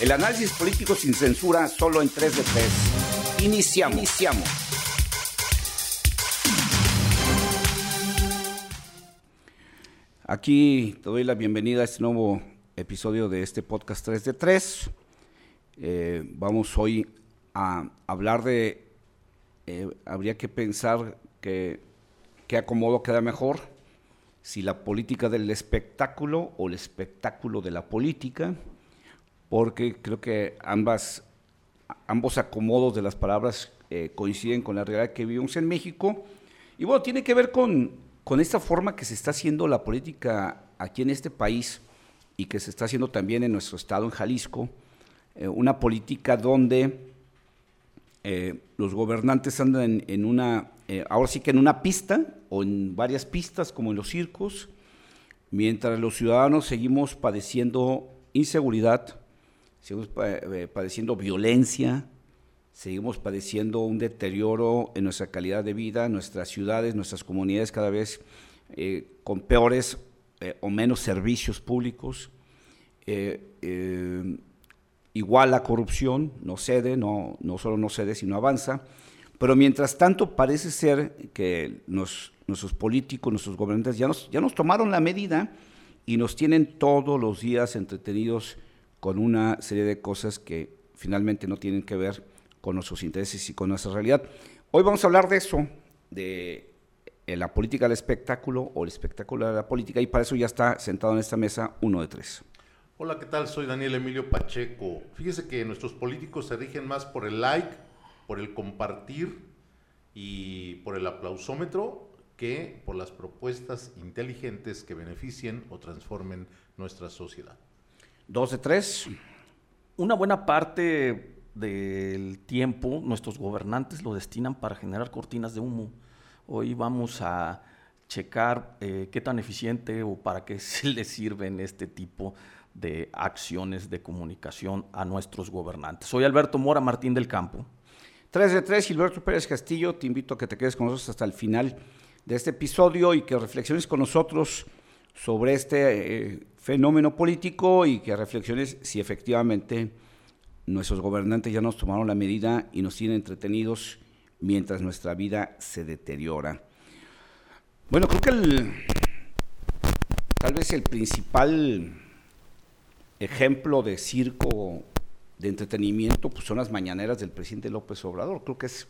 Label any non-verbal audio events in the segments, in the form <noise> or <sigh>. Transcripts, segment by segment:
El análisis político sin censura solo en 3 de 3. Iniciamos. Iniciamos. Aquí te doy la bienvenida a este nuevo episodio de este podcast 3 de 3. Eh, vamos hoy a hablar de, eh, habría que pensar que qué acomodo queda mejor, si la política del espectáculo o el espectáculo de la política porque creo que ambas, ambos acomodos de las palabras eh, coinciden con la realidad que vivimos en México. Y bueno, tiene que ver con, con esta forma que se está haciendo la política aquí en este país y que se está haciendo también en nuestro estado, en Jalisco, eh, una política donde eh, los gobernantes andan en, en una, ahora sí que en una pista o en varias pistas como en los circos, mientras los ciudadanos seguimos padeciendo inseguridad, seguimos eh, padeciendo violencia, seguimos padeciendo un deterioro en nuestra calidad de vida, nuestras ciudades, nuestras comunidades cada vez eh, con peores eh, o menos servicios públicos. igual la corrupción no cede, no, no solo no cede, sino avanza. Pero mientras tanto parece ser que nuestros políticos, nuestros gobernantes ya nos, ya nos tomaron la medida y nos tienen todos los días entretenidos con una serie de cosas que finalmente no tienen que ver con nuestros intereses y con nuestra realidad. Hoy vamos a hablar de eso, de eh, la política del espectáculo o el espectáculo de la política, y para eso ya está sentado en esta mesa uno de tres. Hola, ¿qué tal? Soy Daniel Emilio Pacheco. Fíjese que nuestros políticos se rigen más por el like, por el compartir y por el aplausómetro que por las propuestas inteligentes que beneficien o transformen nuestra sociedad. Dos de tres. Una buena parte del tiempo nuestros gobernantes lo destinan para generar cortinas de humo. Hoy vamos a checar eh, qué tan eficiente o para qué <laughs> se les sirven este tipo de acciones de comunicación a nuestros gobernantes. Soy Alberto Mora Martín del Campo. Tres de tres, Gilberto Pérez Castillo, te invito a que te quedes con nosotros hasta el final de este episodio y que reflexiones con nosotros sobre este eh, fenómeno político y que reflexiones si efectivamente nuestros gobernantes ya nos tomaron la medida y nos tienen entretenidos mientras nuestra vida se deteriora. Bueno, creo que el, tal vez el principal ejemplo de circo, de entretenimiento, pues son las mañaneras del presidente López Obrador. Creo que es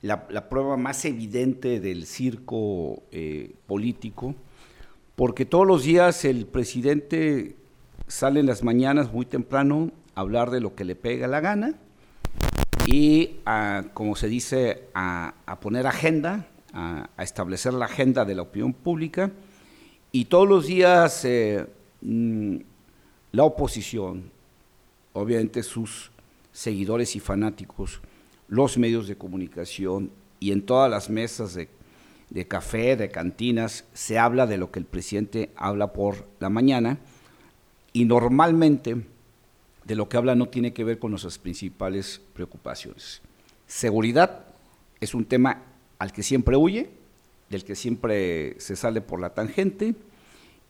la, prueba más evidente del circo eh, político porque todos los días el presidente sale en las mañanas muy temprano a hablar de lo que le pega la gana y, como se dice, a, poner agenda, a, establecer la agenda de la opinión pública. Y todos los días eh, mm, la oposición, obviamente sus seguidores y fanáticos, los medios de comunicación y en todas las mesas de de café, de cantinas, se habla de lo que el presidente habla por la mañana y normalmente de lo que habla no tiene que ver con nuestras principales preocupaciones. Seguridad es un tema al que siempre huye, del que siempre se sale por la tangente.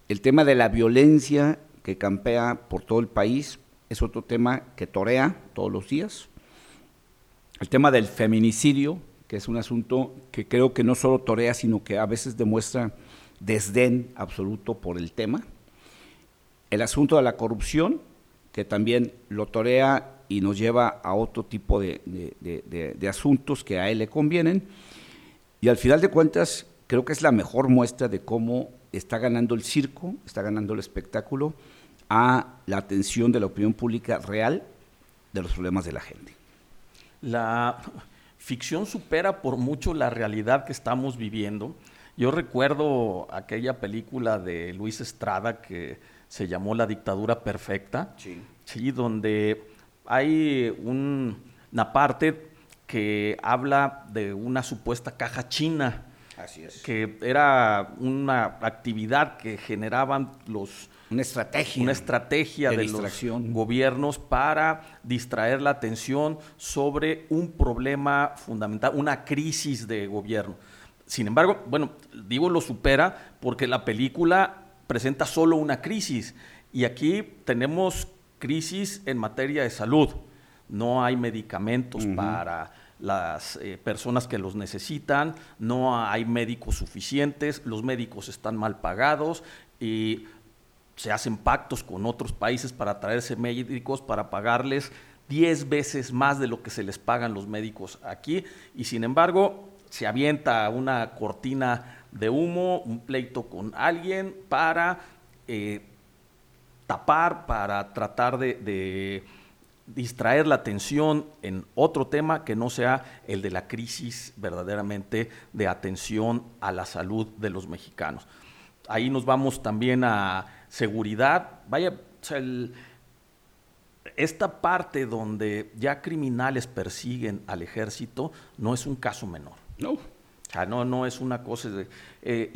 El tema de la violencia que campea por todo el país es otro tema que torea todos los días. El tema del feminicidio que es un asunto que creo que no solo torea, sino que a veces demuestra desdén absoluto por el tema. El asunto de la corrupción, que también lo torea y nos lleva a otro tipo de, asuntos que a él le convienen. Y al final de cuentas, creo que es la mejor muestra de cómo está ganando el circo, está ganando el espectáculo a la atención de la opinión pública real de los problemas de la gente. La, ficción supera por mucho la realidad que estamos viviendo. Yo recuerdo aquella película de Luis Estrada que se llamó La dictadura perfecta, sí. donde hay una parte que habla de una supuesta caja china, Así es. que era una actividad que generaban los una estrategia. Una estrategia de, los gobiernos para distraer la atención sobre un problema fundamental, una crisis de gobierno. Sin embargo, bueno, digo lo supera porque la película presenta solo una crisis y aquí tenemos crisis en materia de salud. No hay medicamentos para las eh, personas que los necesitan, no hay médicos suficientes, los médicos están mal pagados y se hacen pactos con otros países para traerse médicos, para pagarles 10 veces más de lo que se les pagan los médicos aquí. Y sin embargo se avienta una cortina de humo, un pleito con alguien para eh, tapar, para tratar de distraer la atención en otro tema que no sea el de la crisis verdaderamente de atención a la salud de los mexicanos. Ahí nos vamos también a seguridad. Vaya, esta parte donde ya criminales persiguen al ejército no es un caso menor. No. O sea, no, no es una cosa de... Eh,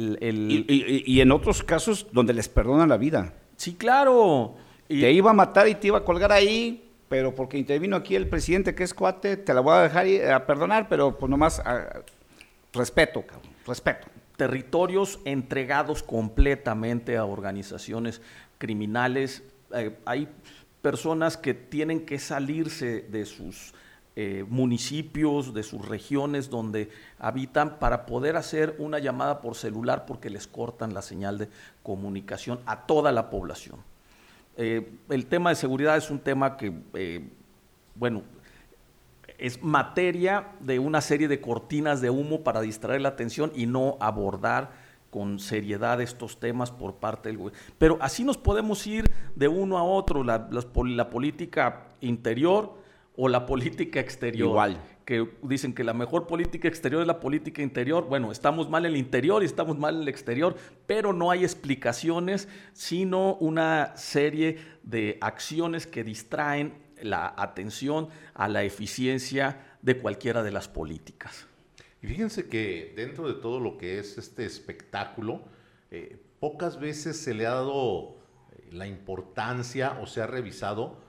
y, en otros casos donde les perdonan la vida. Sí, claro. te iba a matar y te iba a colgar ahí, pero porque intervino aquí el presidente que es cuate, te la voy a dejar a perdonar, pero pues nomás respeto, cabrón, respeto. Territorios entregados completamente a organizaciones criminales. Eh, hay personas que tienen que salirse de sus eh, municipios, de sus regiones donde habitan para poder hacer una llamada por celular porque les cortan la señal de comunicación a toda la población. Eh, el tema de seguridad es un tema que, eh, bueno, es materia de una serie de cortinas de humo para distraer la atención y no abordar con seriedad estos temas por parte del gobierno. Pero así nos podemos ir de uno a otro, la, la política interior o la política exterior. Igual que dicen que la mejor política exterior es la política interior. Bueno, estamos mal en el interior y estamos mal en el exterior, pero no hay explicaciones, sino una serie de acciones que distraen la atención a la eficiencia de cualquiera de las políticas. Y fíjense que dentro de todo lo que es este espectáculo, eh, pocas veces se le ha dado eh, la importancia o se ha revisado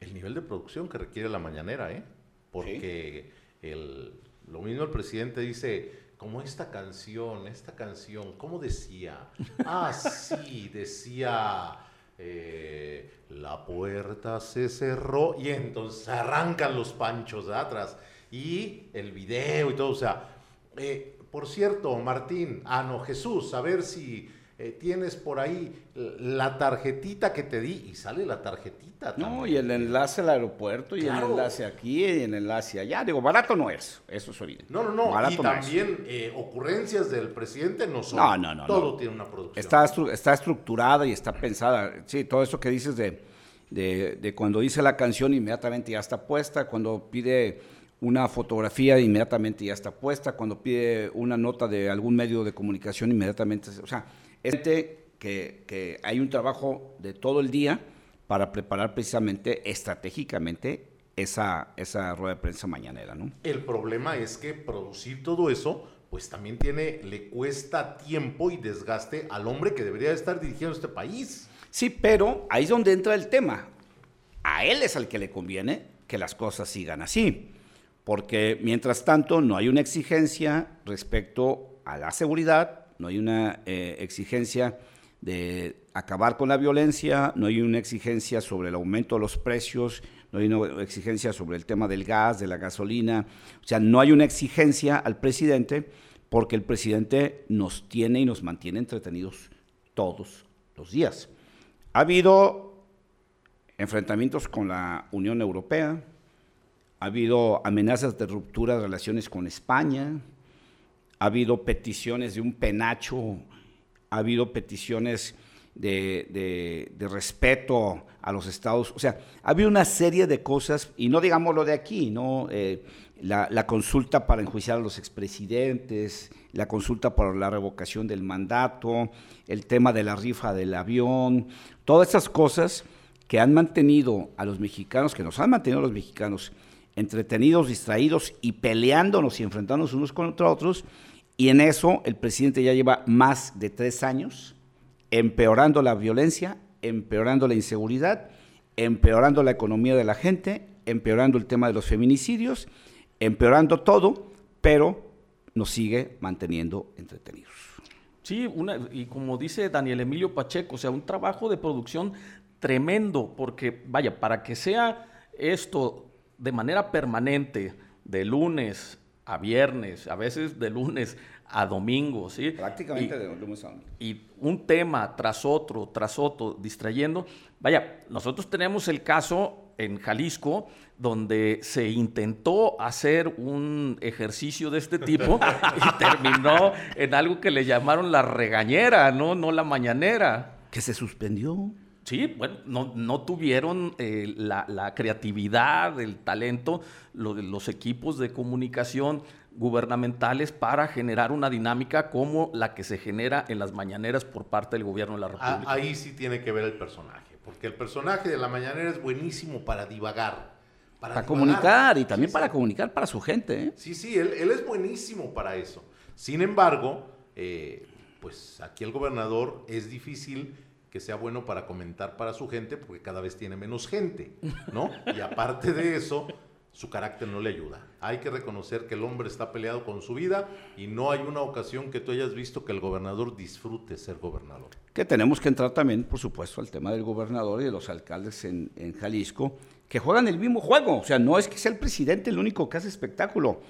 el nivel de producción que requiere la mañanera, ¿eh? porque el, lo mismo el presidente dice, como esta canción, esta canción, ¿cómo decía? <laughs> Ah, sí, decía, eh, la puerta se cerró y entonces arrancan los panchos de atrás y el video y todo, o sea, eh, por cierto, Martín, ah, no, Jesús, a ver si eh, tienes por ahí la tarjetita que te di y sale la tarjetita. No, y el enlace al aeropuerto y el enlace aquí y el enlace allá. Digo, barato no es, eso es evidente. No, no, no. y también eh, ocurrencias del presidente no son. No, no, no. Todo tiene una producción. Está, está estructurada y está pensada. Sí, todo eso que dices de, de, de cuando dice la canción inmediatamente ya está puesta, cuando pide una fotografía inmediatamente ya está puesta, cuando pide una nota de algún medio de comunicación inmediatamente, o sea, este que, que hay un trabajo de todo el día para preparar precisamente estratégicamente esa, esa rueda de prensa mañanera, ¿no? El problema es que producir todo eso, pues también tiene, le cuesta tiempo y desgaste al hombre que debería estar dirigiendo este país. Sí, pero ahí es donde entra el tema. A él es al que le conviene que las cosas sigan así, porque mientras tanto no hay una exigencia respecto a la seguridad, no hay una eh, exigencia de acabar con la violencia, no hay una exigencia sobre el aumento de los precios, no hay una exigencia sobre el tema del gas, de la gasolina, o sea, no hay una exigencia al presidente porque el presidente nos tiene y nos mantiene entretenidos todos los días. Ha habido enfrentamientos con la Unión Europea, ha habido amenazas de ruptura de relaciones con España, ha habido peticiones de un penacho, ha habido peticiones de, respeto a los estados, o sea, ha habido una serie de cosas, y no digamos lo de aquí, ¿no? Eh, la, consulta para enjuiciar a los expresidentes, la consulta por la revocación del mandato, el tema de la rifa del avión, todas esas cosas que han mantenido a los mexicanos, que nos han mantenido a los mexicanos entretenidos, distraídos y peleándonos y enfrentándonos unos contra otros, y en eso el presidente ya lleva más de tres años empeorando la violencia, empeorando la inseguridad, empeorando la economía de la gente, empeorando el tema de los feminicidios, empeorando todo, pero nos sigue manteniendo entretenidos. Sí, una, y como dice Daniel Emilio Pacheco, o sea, un trabajo de producción tremendo, porque vaya, para que sea esto de manera permanente, de lunes a viernes, a veces de lunes a domingo, ¿sí? Prácticamente de lunes a domingo. Y un tema tras otro, tras otro, distrayendo. Vaya, nosotros tenemos el caso en Jalisco donde se intentó hacer un ejercicio de este tipo <laughs> y terminó en algo que le llamaron la regañera, no, no la mañanera. Que se suspendió. Sí, bueno, no, tuvieron eh, la, creatividad, el talento, los equipos de comunicación gubernamentales para generar una dinámica como la que se genera en las mañaneras por parte del gobierno de la ah, República. Ahí sí tiene que ver el personaje, porque el personaje de la mañanera es buenísimo para divagar. Para, comunicar y también para comunicar para su gente. ¿eh? Sí, sí, él, es buenísimo para eso. Sin embargo, eh, pues aquí el gobernador es difícil que sea bueno para comentar para su gente, porque cada vez tiene menos gente, ¿no? Y aparte de eso, su carácter no le ayuda. Hay que reconocer que el hombre está peleado con su vida y no hay una ocasión que tú hayas visto que el gobernador disfrute ser gobernador. Que tenemos que entrar también, por supuesto, al tema del gobernador y de los alcaldes en, Jalisco, que juegan el mismo juego. O sea, no es que sea el presidente el único que hace espectáculo.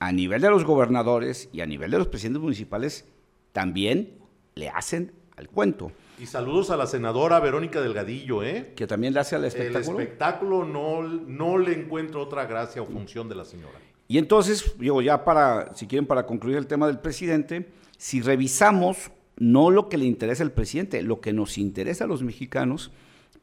A nivel de los gobernadores y a nivel de los presidentes municipales, también le hacen al cuento. Y saludos a la senadora Verónica Delgadillo, ¿eh? Que también le hace al espectáculo. El espectáculo no, no le encuentro otra gracia o función de la señora. Y entonces, digo, ya para, si quieren, para concluir el tema del presidente, si revisamos no lo que le interesa al presidente, lo que nos interesa a los mexicanos,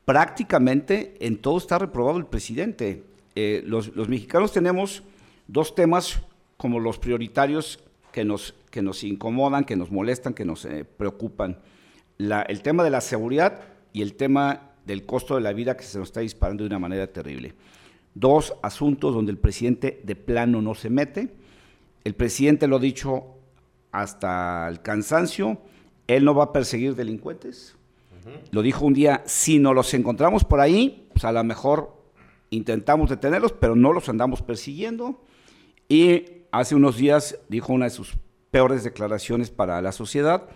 prácticamente en todo está reprobado el presidente. Eh, los, mexicanos tenemos dos temas como los prioritarios que nos, que nos incomodan, que nos molestan, que nos eh, preocupan el tema de la seguridad y el tema del costo de la vida que se nos está disparando de una manera terrible. Dos asuntos donde el presidente de plano no se mete. El presidente lo ha dicho hasta el cansancio, él no va a perseguir delincuentes. Lo dijo un día, si no los encontramos por ahí, pues a lo mejor intentamos detenerlos, pero no los andamos persiguiendo. Y hace unos días dijo una de sus peores declaraciones para la sociedad,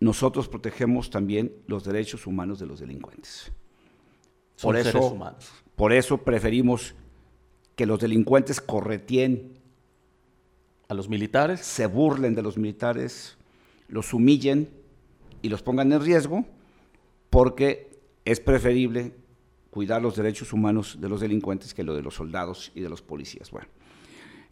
nosotros protegemos también los derechos humanos de los delincuentes. por eso, por eso preferimos que los delincuentes correteen a los militares, se burlen de los militares, los humillen y los pongan en riesgo, porque es preferible cuidar los derechos humanos de los delincuentes que lo de los soldados y de los policías. Bueno,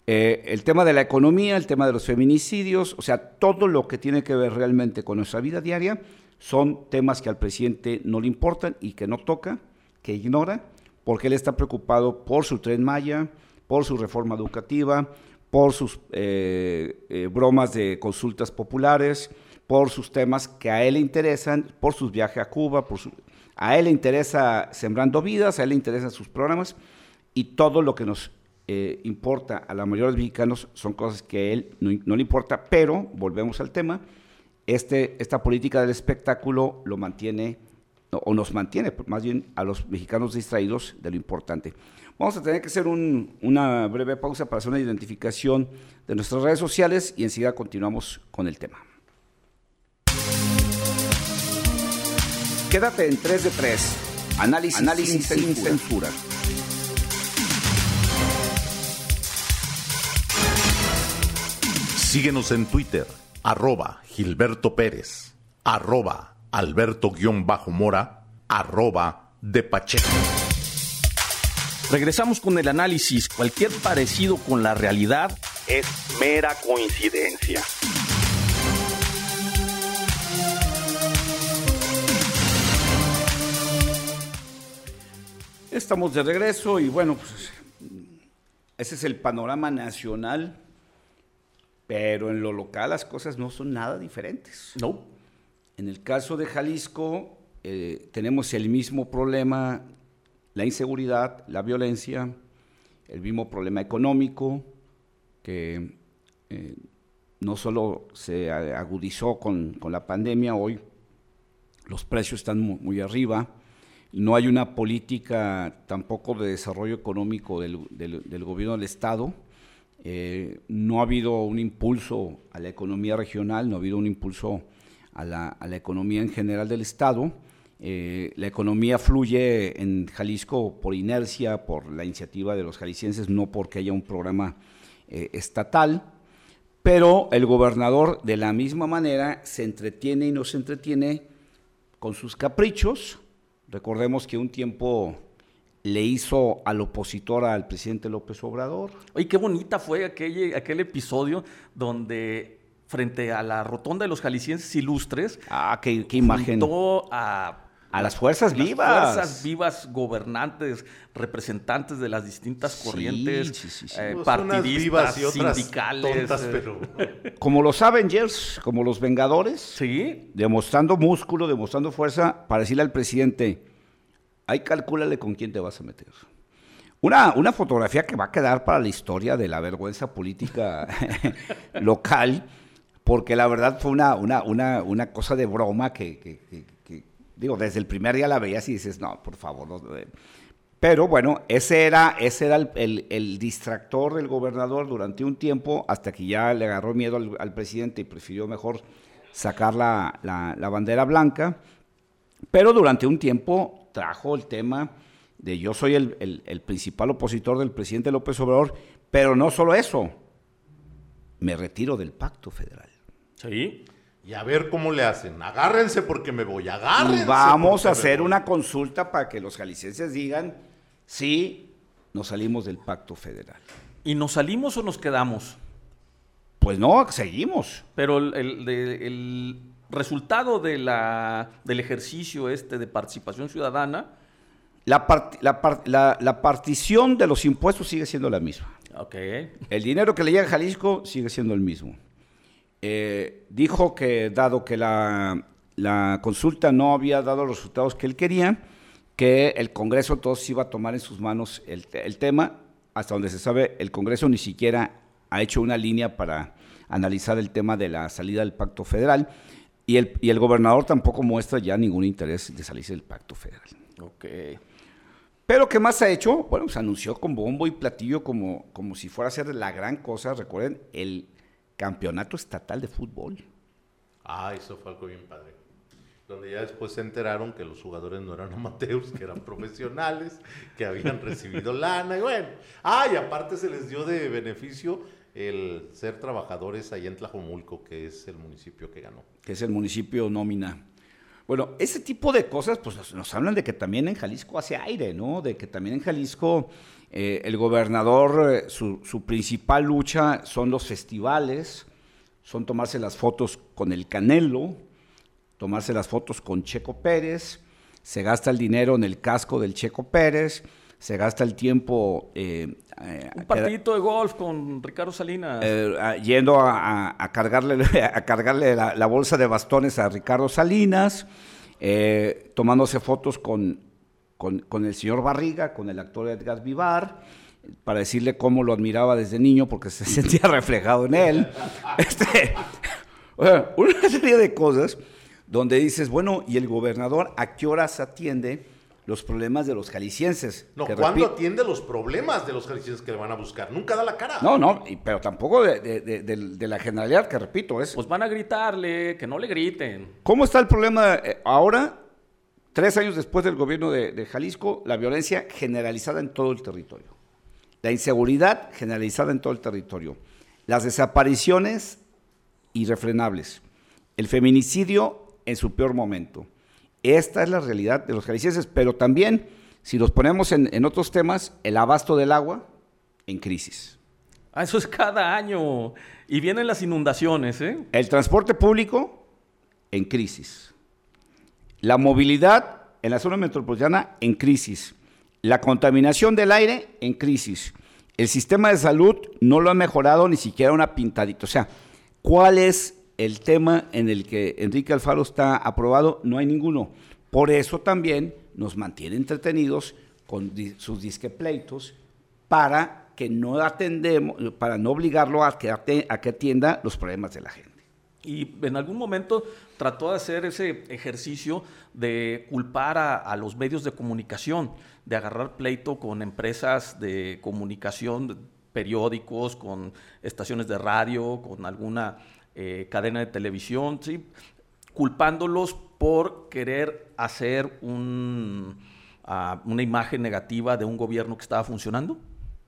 eh, el tema de la economía, el tema de los feminicidios, o sea, todo lo que tiene que ver realmente con nuestra vida diaria son temas que al presidente no le importan y que no toca, que ignora, porque él está preocupado por su tren Maya, por su reforma educativa, por sus eh, eh, bromas de consultas populares, por sus temas que a él le interesan, por sus viajes a Cuba, por a él le interesa Sembrando Vidas, a él le interesan sus programas y todo lo que nos eh, importa a la mayoría de los mexicanos son cosas que a él no, le importa, pero volvemos al tema, este, esta política del espectáculo lo mantiene, o nos mantiene más bien a los mexicanos distraídos de lo importante. Vamos a tener que hacer una breve pausa para hacer una identificación de nuestras redes sociales y enseguida continuamos con el tema. Quédate en 3 de 3. Análisis, Análisis sin, censura. Síguenos en Twitter, arroba Gilberto Pérez, arroba Alberto-Mora, arroba de Pacheco. Regresamos con el análisis. Cualquier parecido con la realidad es mera coincidencia. Estamos de regreso y bueno, pues ese es el panorama nacional pero en lo local las cosas no son nada diferentes. No. En el caso de Jalisco eh, tenemos el mismo problema, la inseguridad, la violencia, el mismo problema económico, que eh, no solo se agudizó con, la pandemia, hoy los precios están muy, arriba, no hay una política tampoco de desarrollo económico del, del gobierno del Estado, eh, no ha habido un impulso a la economía regional, no ha habido un impulso a la, economía en general del Estado eh, la economía fluye en Jalisco por inercia, por la iniciativa de los jaliscienses, no porque haya un programa eh, estatal, pero el gobernador de la misma manera se entretiene y no se entretiene con sus caprichos. Recordemos que un tiempo le hizo al opositor al presidente López Obrador. Oye, qué bonita fue aquel, aquel episodio donde frente a la rotonda de los jaliscienses ilustres. Ah, qué, qué imagen. a a las fuerzas vivas. fuerzas vivas, gobernantes, representantes de las distintas corrientes, eh, pues partidistas, sindicales. Eh. <laughs> Como los Avengers, como los Vengadores. Sí. Demostrando músculo, demostrando fuerza, para decirle al presidente, ahí calcúlale con quién te vas a meter. Una, una fotografía que va a quedar para la historia de la vergüenza política <laughs> local, porque la verdad fue una, una, una, una cosa de broma que digo, desde el primer día la veías y dices, no, por favor. Eh". Pero bueno, ese era, ese era el, distractor del gobernador durante un tiempo, hasta que ya le agarró miedo al, presidente y prefirió mejor sacar la, bandera blanca. Pero durante un tiempo trajo el tema de yo soy el, el principal opositor del presidente López Obrador, pero no solo eso, me retiro del pacto federal. Sí. Y a ver cómo le hacen. Agárrense porque me voy, agárrense. Y vamos a hacer una consulta para que los jaliscienses digan si nos salimos del pacto federal. ¿Y nos salimos o nos quedamos? Pues no, seguimos. Pero el, resultado de la, del ejercicio este de participación ciudadana... La, la, la, partición de los impuestos sigue siendo la misma. Okay. El dinero que le llega a Jalisco sigue siendo el mismo. Eh, dijo que dado que la, consulta no había dado los resultados que él quería, que el Congreso entonces iba a tomar en sus manos el, tema. Hasta donde se sabe, el Congreso ni siquiera ha hecho una línea para analizar el tema de la salida del pacto federal y el, y el gobernador tampoco muestra ya ningún interés de salirse del pacto federal. Ok. Pero ¿qué más ha hecho? Bueno, se anunció con bombo y platillo como, como si fuera a ser la gran cosa. Recuerden, el campeonato estatal de fútbol. Ah, eso fue algo bien padre. Donde ya después se enteraron que los jugadores no eran <laughs> amateurs, que eran profesionales, que habían recibido lana, y bueno. Ah, y aparte se les dio de beneficio el ser trabajadores allá en Tlajomulco, que es el municipio que ganó. Que es el municipio nómina. Bueno, ese tipo de cosas, pues nos, hablan de que también en Jalisco hace aire, ¿no? De que también en Jalisco eh, el gobernador, eh, su, principal lucha son los festivales, son tomarse las fotos con el Canelo, tomarse las fotos con Checo Pérez, se gasta el dinero en el casco del Checo Pérez, se gasta el tiempo... Eh, Un partidito de golf con Ricardo Salinas. yendo a, cargarle, a cargarle <laughs> la, bolsa de bastones a Ricardo Salinas, tomándose fotos con, con, el señor Barriga, con el actor Edgar Vivar, para decirle cómo lo admiraba desde niño porque se <laughs> sentía reflejado en él. <laughs> Este, una serie de cosas donde dices, bueno, ¿y el gobernador a qué horas atiende? Los problemas de los jaliscienses. No, ¿cuándo atiende los problemas de los jaliscienses que le van a buscar? Nunca da la cara. No, no, pero tampoco de, la generalidad, que repito, es... Pues van a gritarle, que no le griten. ¿Cómo está el problema eh, ahora? Tres años después del gobierno de, Jalisco, la violencia generalizada en todo el territorio. La inseguridad generalizada en todo el territorio. Las desapariciones irrefrenables. El feminicidio en su peor momento esta es la realidad de los jaliscienses, pero también, si los ponemos en, otros temas, el abasto del agua en crisis. Ah, eso es cada año. Y vienen las inundaciones, ¿eh? El transporte público en crisis. La movilidad en la zona metropolitana en crisis. La contaminación del aire en crisis. El sistema de salud no lo ha mejorado ni siquiera una pintadita. O sea, ¿cuál es el tema en el que Enrique Alfaro está aprobado, no hay ninguno. Por eso también nos mantiene entretenidos con sus disquepleitos para que no atendemos, para no obligarlo a que, a que atienda los problemas de la gente. Y en algún momento trató de hacer ese ejercicio de culpar a, los medios de comunicación, de agarrar pleito con empresas de comunicación, periódicos, con estaciones de radio, con alguna eh, cadena de televisión, ¿sí? culpándolos por querer hacer un, ah, una imagen negativa de un gobierno que estaba funcionando.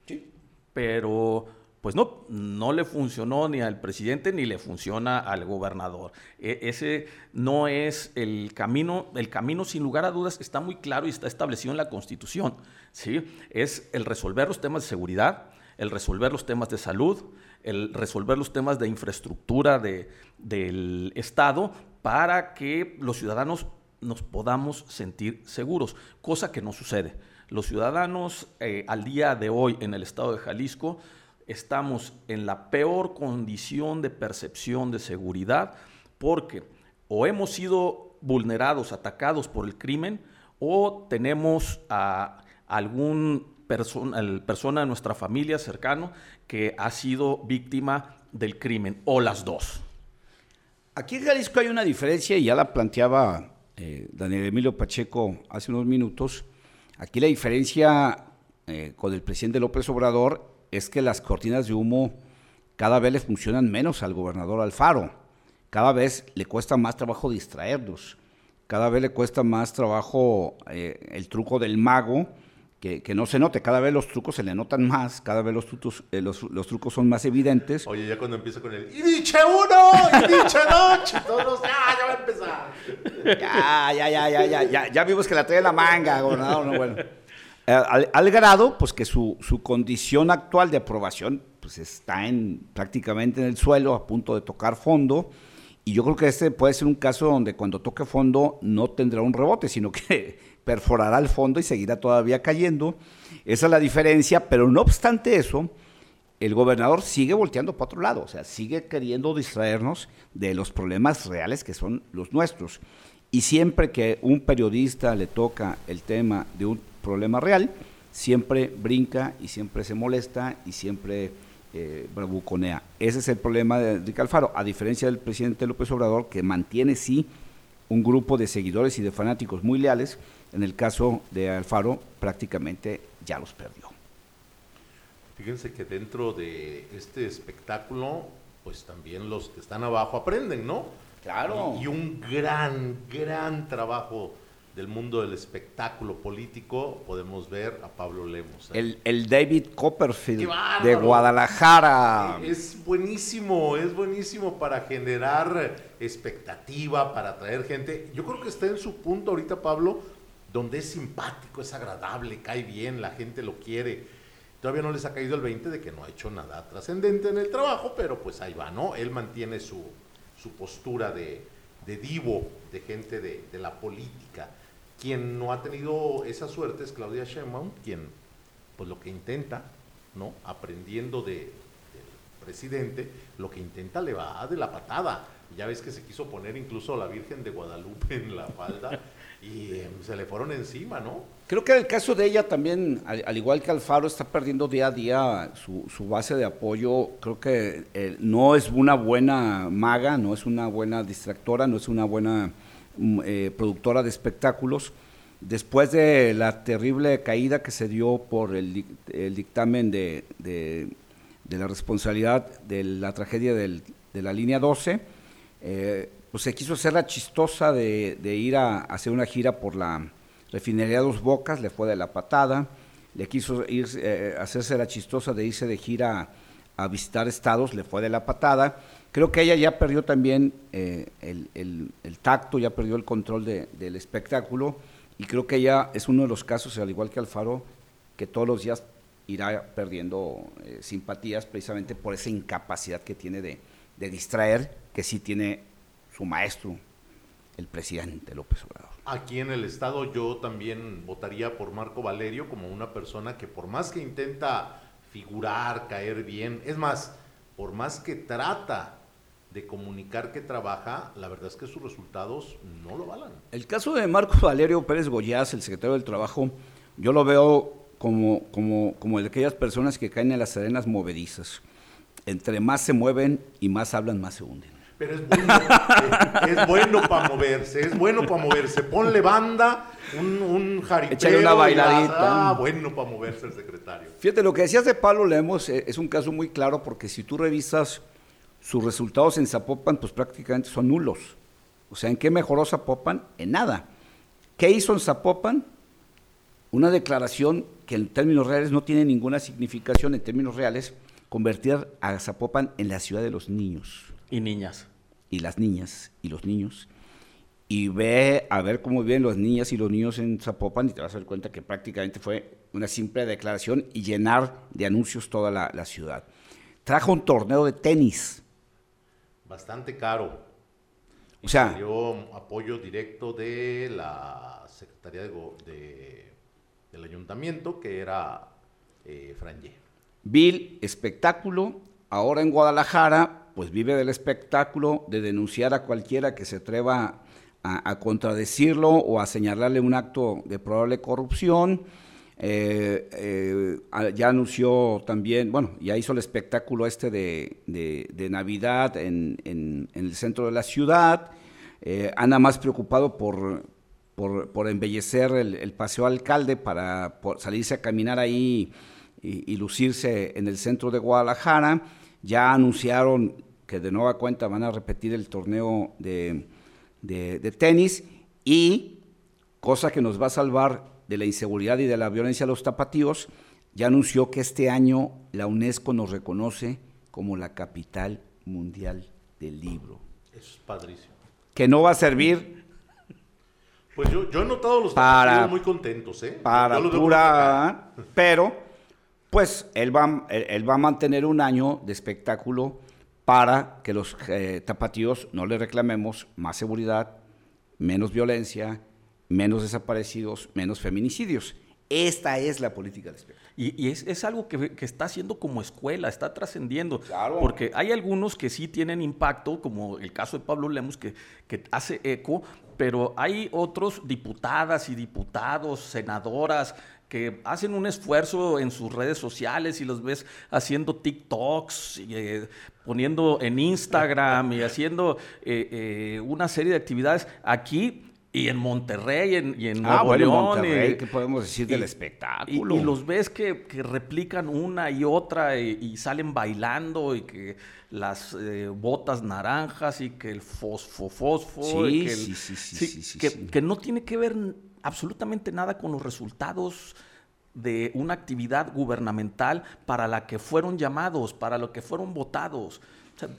Sí. Pero pues no, no le funcionó ni al presidente ni le funciona al gobernador. E, ese no es el camino, el camino sin lugar a dudas está muy claro y está establecido en la Constitución. ¿sí? Es el resolver los temas de seguridad, el resolver los temas de salud, el resolver los temas de infraestructura del Estado para que los ciudadanos nos podamos sentir seguros, cosa que no sucede. Los ciudadanos eh, al día de hoy en el estado de Jalisco estamos en la peor condición de percepción de seguridad porque o hemos sido vulnerados, atacados por el crimen, o tenemos a algún persona, persona de nuestra familia cercano que ha sido víctima del crimen, o las dos. Aquí en Jalisco hay una diferencia, y ya la planteaba eh, Daniel Emilio Pacheco hace unos minutos. Aquí la diferencia eh, con el presidente López Obrador es que las cortinas de humo cada vez le funcionan menos al gobernador Alfaro. Cada vez le cuesta más trabajo distraerlos. Cada vez le cuesta más trabajo eh, el truco del mago, que, no se note. Cada vez los trucos se le notan más, cada vez los trucos, eh, los, trucos son más evidentes. Oye, ya cuando empieza con el ¡Y diche uno! ¡Y diche dos! Todos, ¡ah, ya va a empezar! Ya, ya, ya, ya, ya, ya, ya vimos que la trae la manga, gobernador, no, bueno. Eh, al, grado pues que su, condición actual de aprobación pues está en prácticamente en el suelo a punto de tocar fondo y yo creo que este puede ser un caso donde cuando toque fondo no tendrá un rebote sino que perforará el fondo y seguirá todavía cayendo esa es la diferencia pero no obstante eso el gobernador sigue volteando para otro lado o sea sigue queriendo distraernos de los problemas reales que son los nuestros y siempre que un periodista le toca el tema de un problema real, siempre brinca y siempre se molesta y siempre eh, bravuconea. Ese es el problema de Enrique Alfaro, a diferencia del presidente López Obrador, que mantiene sí un grupo de seguidores y de fanáticos muy leales, en el caso de Alfaro prácticamente ya los perdió. Fíjense que dentro de este espectáculo, pues también los que están abajo aprenden, ¿no? Claro. y un gran, gran trabajo del mundo del espectáculo político, podemos ver a Pablo Lemos. ¿eh? El, David Copperfield de Guadalajara. Es buenísimo, es buenísimo para generar expectativa, para atraer gente. Yo creo que está en su punto ahorita, Pablo, donde es simpático, es agradable, cae bien, la gente lo quiere. Todavía no les ha caído el 20 de que no ha hecho nada trascendente en el trabajo, pero pues ahí va, ¿no? Él mantiene su, su postura de, de divo, de gente de, de la política. Quien no ha tenido esa suerte es Claudia Sheinbaum, quien pues lo que intenta, ¿no? Aprendiendo de, del presidente, lo que intenta le va de la patada. Ya ves que se quiso poner incluso la Virgen de Guadalupe en la falda y em, se le fueron encima, ¿no? Creo que el caso de ella también, al, igual que Alfaro, está perdiendo día a día su, base de apoyo. Creo que eh, no es una buena maga, no es una buena distractora, no es una buena Mm, eh, productora de espectáculos, después de la terrible caída que se dio por el, dictamen de, la responsabilidad de la tragedia de la línea 12, eh, pues se quiso hacer la chistosa de, ir a, hacer una gira por la refinería Dos Bocas, le fue de la patada, le quiso ir, eh, hacerse la chistosa de irse de gira a visitar estados, le fue de la patada, Creo que ella ya perdió también eh, el, tacto, ya perdió el control del espectáculo y creo que ella es uno de los casos, al igual que Alfaro, que todos los días irá perdiendo eh, simpatías precisamente por esa incapacidad que tiene de, distraer, que sí tiene su maestro, el presidente López Obrador. Aquí en el Estado yo también votaría por Marco Valerio como una persona que por más que intenta figurar, caer bien, es más, por más que trata de comunicar que trabaja, la verdad es que sus resultados no lo valan. El caso de Marcos Valerio Pérez Goyaz, el secretario del Trabajo, yo lo veo como, como, como el de aquellas personas que caen en las arenas movedizas. Entre más se mueven y más hablan, más se hunden. Pero es bueno, es, bueno para moverse, es bueno para moverse. Ponle banda, un, un jaripeo. una bailadita. Ah, bueno para moverse el secretario. Fíjate, lo que decías de Pablo Lemos eh, es un caso muy claro porque si tú revisas sus resultados en Zapopan pues prácticamente son nulos. O sea, ¿en qué mejoró Zapopan? En nada. ¿Qué hizo en Zapopan? Una declaración que en términos reales no tiene ninguna significación, en términos reales, convertir a Zapopan en la ciudad de los niños. Y niñas. Y las niñas y los niños. Y ve a ver cómo viven las niñas y los niños en Zapopan y te vas a dar cuenta que prácticamente fue una simple declaración y llenar de anuncios toda la, ciudad. Trajo un torneo de tenis. Bastante caro. o sea, dio apoyo directo de la Secretaría de, del Ayuntamiento, que era eh, Franje. Vil espectáculo. Ahora en Guadalajara, pues vive del espectáculo, de denunciar a cualquiera que se atreva a, contradecirlo o a señalarle un acto de probable corrupción. Eh, eh, ya anunció también, bueno, ya hizo el espectáculo este de, Navidad en, el centro de la ciudad. Eh, anda más preocupado por, por, embellecer el, paseo alcalde para salirse a caminar ahí y, lucirse en el centro de Guadalajara. Ya anunciaron que de nueva cuenta van a repetir el torneo de, de, tenis y, cosa que nos va a salvar de la inseguridad y de la violencia de los tapatíos, ya anunció que este año la UNESCO nos reconoce como la capital mundial del libro. Eso es padrísimo. Que no va a servir. Pues yo, yo he notado los tapatíos muy contentos, ¿eh? Para pura. Pero, pues él va, él va a mantener un año de espectáculo para que los eh, tapatíos no le reclamemos más seguridad, menos violencia, menos desaparecidos, menos feminicidios. Esta es la política de espectáculo. Y, es, algo que, está haciendo como escuela, está trascendiendo. Porque hay algunos que sí tienen impacto, como el caso de Pablo Lemos, que, que hace eco, pero hay otros diputadas y diputados, senadoras, que hacen un esfuerzo en sus redes sociales y los ves haciendo TikToks, y, eh, poniendo en Instagram y haciendo eh, eh, una serie de actividades aquí y en Monterrey y en ah, Nuevo Monterrey, ¿qué podemos decir del espectáculo? Y, los ves que, replican una y otra y, salen bailando y que las botas naranjas y que el fosfo fosfo. Sí, sí, sí, sí, que no tiene que ver absolutamente nada con los resultados de una actividad gubernamental para la que fueron llamados, para lo que fueron votados.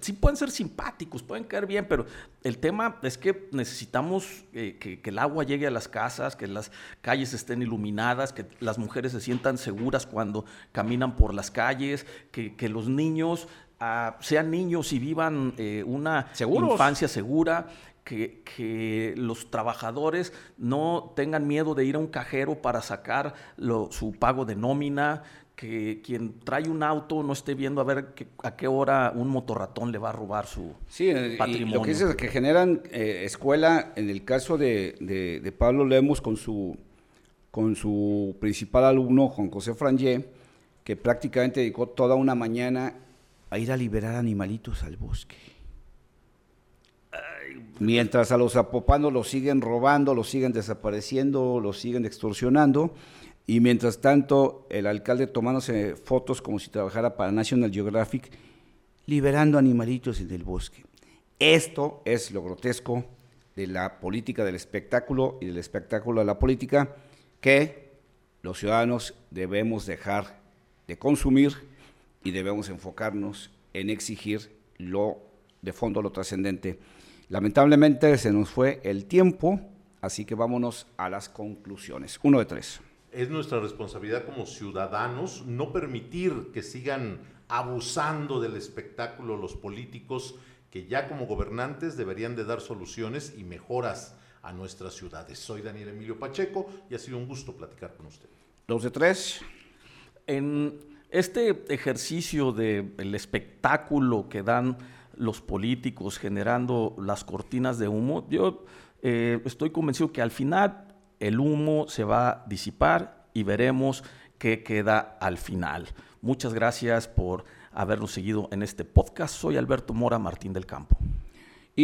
sí pueden ser simpáticos, pueden caer bien, pero el tema es que necesitamos eh, que, el agua llegue a las casas, que las calles estén iluminadas, que las mujeres se sientan seguras cuando caminan por las calles, que, los niños sean niños y vivan eh, una infancia segura, que, los trabajadores no tengan miedo de ir a un cajero para sacar su pago de nómina, que quien trae un auto no esté viendo a ver a qué hora un motorratón le va a robar su sí, patrimonio. lo que dices es que generan eh, escuela, en el caso de, Pablo Lemos con su, con su principal alumno, Juan José Frangé, que prácticamente dedicó toda una mañana a ir a liberar animalitos al bosque. Mientras a los zapopanos los siguen robando, los siguen desapareciendo, los siguen extorsionando. Y mientras tanto, el alcalde tomándose fotos como si trabajara para National Geographic, liberando animalitos en el bosque. Esto es lo grotesco de la política del espectáculo y del espectáculo de la política que los ciudadanos debemos dejar de consumir y debemos enfocarnos en exigir lo de fondo, lo trascendente Lamentablemente se nos fue el tiempo, así que vámonos a las conclusiones. Uno de tres. Es nuestra responsabilidad como ciudadanos no permitir que sigan abusando del espectáculo los políticos que ya como gobernantes deberían de dar soluciones y mejoras a nuestras ciudades. Soy Daniel Emilio Pacheco y ha sido un gusto platicar con usted. Dos de tres. En este ejercicio del espectáculo que dan los políticos generando las cortinas de humo, yo eh, estoy convencido que al final el humo se va a disipar y veremos qué queda al final. Muchas gracias por habernos seguido en este podcast. Soy Alberto Mora Martín del Campo.